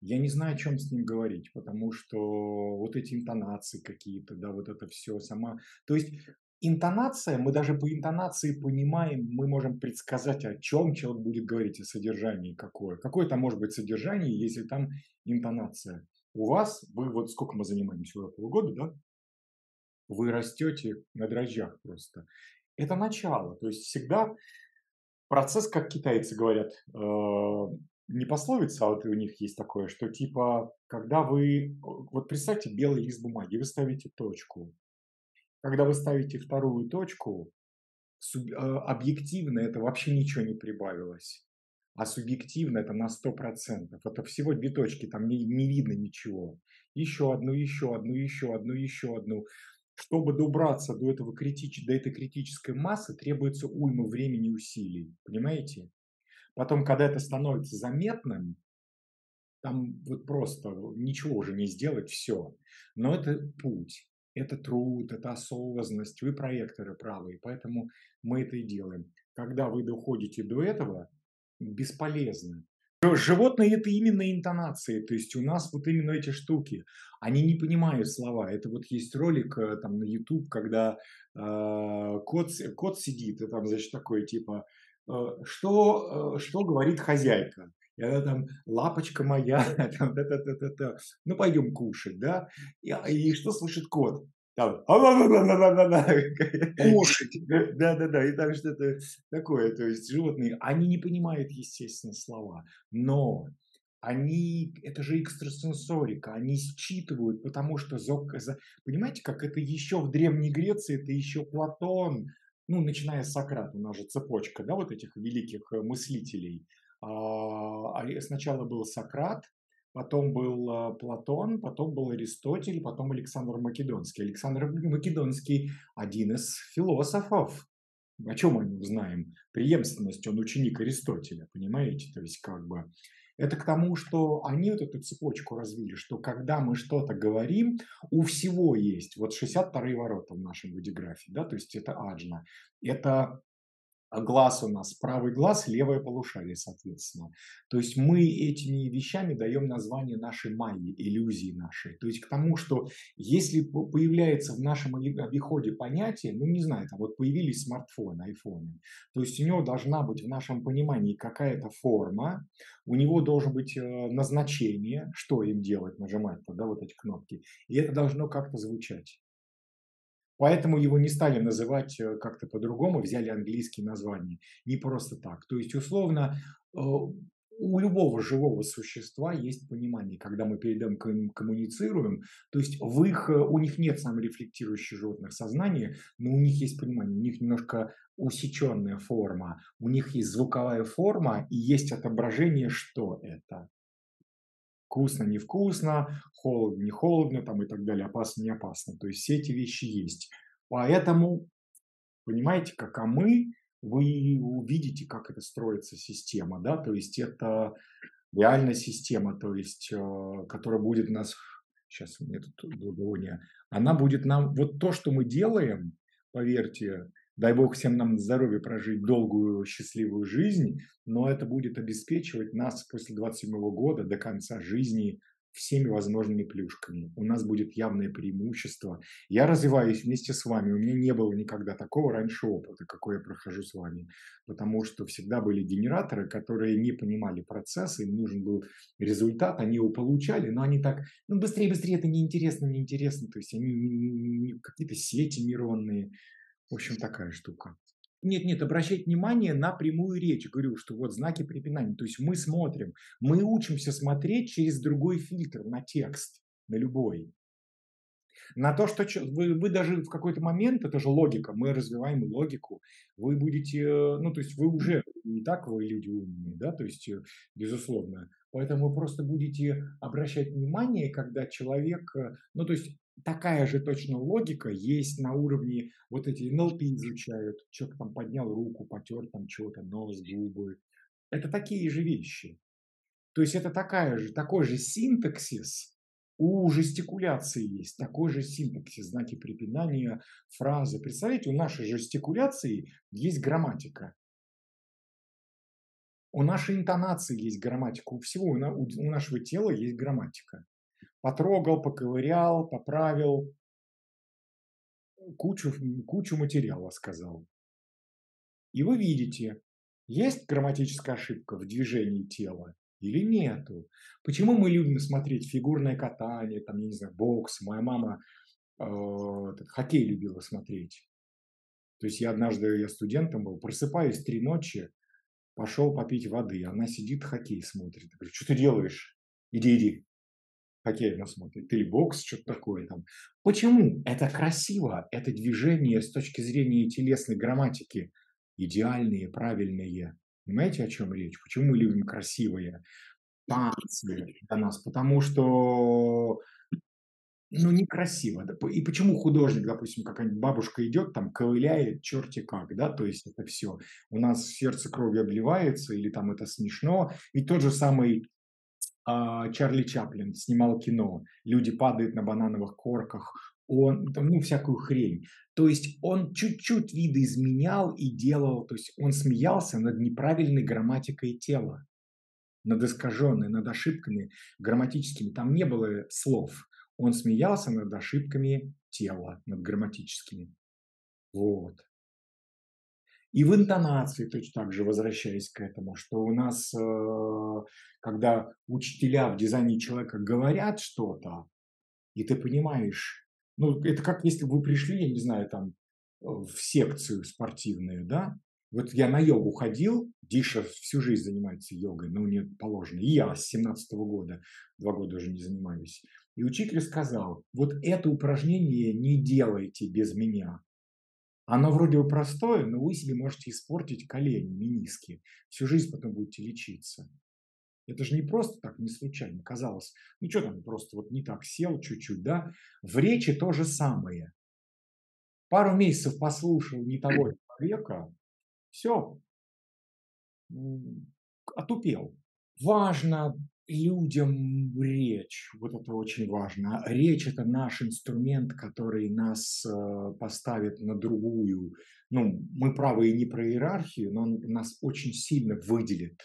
Я не знаю, о чем с ним говорить, потому что вот эти интонации какие-то, да, вот это все сама. То есть интонация, мы даже по интонации понимаем, мы можем предсказать, о чем человек будет говорить, о содержании какое. Какое там может быть содержание, если там интонация. У вас, вы вот сколько мы занимаемся, уже полгода, да? Вы растете на дрожжах просто. Это начало. То есть всегда процесс, как китайцы говорят, э, пословица, а вот у них есть такое, что типа, когда вы, вот представьте белый лист бумаги, вы ставите точку. Когда вы ставите вторую точку, суб, э, объективно это вообще ничего не прибавилось. А субъективно это на 100%. Это всего две точки, там не, не видно ничего. Еще одну, еще одну, еще одну, еще одну. Чтобы добраться до, этого критич... до этой критической массы, требуется уйма времени и усилий. Понимаете? Потом, когда это становится заметным, там вот просто ничего уже не сделать, все. Но это путь, это труд, это осознанность, вы проекторы правые, поэтому мы это и делаем. Когда вы доходите до этого, бесполезно. Животные это именно интонации, то есть у нас вот именно эти штуки, они не понимают слова. Это вот есть ролик э, там на YouTube, когда э, кот, кот сидит, и там, значит, такое типа, что, э, что говорит хозяйка? И она там, лапочка моя, там, та -та -та -та -та. ну пойдем кушать, да? И, и что слышит кот? Там, кушать. Да, да, да. И там что-то такое. То есть животные, они не понимают, естественно, слова. Но они, это же экстрасенсорика, они считывают, потому что, понимаете, как это еще в Древней Греции, это еще Платон, ну, начиная с Сократа, у нас же цепочка, да, вот этих великих э, мыслителей. А, а сначала был Сократ, потом был а, Платон, потом был Аристотель, потом Александр Македонский. Александр Македонский – один из философов. О чем мы знаем? Преемственность, он ученик Аристотеля, понимаете? То есть как бы это к тому, что они вот эту цепочку развили, что когда мы что-то говорим, у всего есть вот 62-е ворота в нашем видеографии, да, то есть это аджна. Это глаз у нас правый глаз, левое полушарие, соответственно. То есть мы этими вещами даем название нашей майи, иллюзии нашей. То есть к тому, что если появляется в нашем обиходе понятие, ну не знаю, там вот появились смартфоны, айфоны, то есть у него должна быть в нашем понимании какая-то форма, у него должно быть э, назначение, что им делать, нажимать да, вот эти кнопки, и это должно как-то звучать. Поэтому его не стали называть э, как-то по-другому, взяли английские названия. Не просто так. То есть, условно, э, у любого живого существа есть понимание, когда мы перед ним коммуницируем. То есть в их, э, у них нет саморефлектирующих животных сознания, но у них есть понимание, у них немножко усеченная форма, у них есть звуковая форма и есть отображение, что это вкусно, невкусно, холодно, не холодно там и так далее, опасно, не опасно. То есть все эти вещи есть. Поэтому, понимаете, как а мы, вы увидите, как это строится система, да, то есть это реальная система, то есть, э, которая будет нас, сейчас у меня тут благовоние, она будет нам, вот то, что мы делаем, поверьте, Дай Бог всем нам здоровья прожить долгую счастливую жизнь, но это будет обеспечивать нас после 27 года до конца жизни всеми возможными плюшками. У нас будет явное преимущество. Я развиваюсь вместе с вами. У меня не было никогда такого раньше опыта, какой я прохожу с вами. Потому что всегда были генераторы, которые не понимали процесса, им нужен был результат, они его получали, но они так, ну быстрее, быстрее, это неинтересно, неинтересно. То есть они какие-то сети нейронные, в общем, такая штука. Нет, нет, обращать внимание на прямую речь. Говорю, что вот знаки препинания. То есть мы смотрим, мы учимся смотреть через другой фильтр на текст, на любой. На то, что вы, вы даже в какой-то момент, это же логика, мы развиваем логику, вы будете, ну, то есть вы уже не так вы люди умные, да, то есть, э, безусловно. Поэтому вы просто будете обращать внимание, когда человек, э, ну, то есть такая же точно логика есть на уровне, вот эти НЛП изучают, человек там поднял руку, потер там что-то, нос, губы. Это такие же вещи. То есть это такая же, такой же синтаксис у жестикуляции есть, такой же синтаксис, знаки препинания, фразы. Представляете, у нашей жестикуляции есть грамматика. У нашей интонации есть грамматика, у всего, у нашего тела есть грамматика. Потрогал, поковырял, поправил, кучу, кучу материала сказал. И вы видите, есть грамматическая ошибка в движении тела или нету. Почему мы любим смотреть фигурное катание, там, я не знаю, бокс. Моя мама э, хоккей любила смотреть. То есть я однажды, я студентом был, просыпаюсь три ночи, пошел попить воды, она сидит, хоккей смотрит. Я говорю, что ты делаешь? Иди, иди. Хоккей она смотрит. Или бокс, что-то такое там. Почему? Это красиво. Это движение с точки зрения телесной грамматики. Идеальные, правильные. Понимаете, о чем речь? Почему мы любим красивые танцы для нас? Потому что ну, некрасиво. И почему художник, допустим, какая-нибудь бабушка идет, там, ковыляет, черти как, да, то есть это все. У нас сердце кровью обливается, или там это смешно. И тот же самый Чарли Чаплин снимал кино. Люди падают на банановых корках, он, там, ну, всякую хрень. То есть он чуть-чуть видоизменял и делал, то есть он смеялся над неправильной грамматикой тела, над искаженной, над ошибками грамматическими. Там не было слов. Он смеялся над ошибками тела, над грамматическими. Вот. И в интонации точно так же, возвращаясь к этому, что у нас, э, когда учителя в дизайне человека говорят что-то, и ты понимаешь, ну, это как если бы вы пришли, я не знаю, там, в секцию спортивную, да, вот я на йогу ходил, Диша всю жизнь занимается йогой, ну, не положено. И я с 17 -го года, два года уже не занимаюсь. И учитель сказал, вот это упражнение не делайте без меня. Оно вроде бы простое, но вы себе можете испортить колени, мениски. Всю жизнь потом будете лечиться. Это же не просто так, не случайно. Казалось, ну что там, просто вот не так сел чуть-чуть, да? В речи то же самое. Пару месяцев послушал не того человека, все, отупел. Важно людям речь. Вот это очень важно. Речь – это наш инструмент, который нас э, поставит на другую. Ну, мы правы и не про иерархию, но он нас очень сильно выделит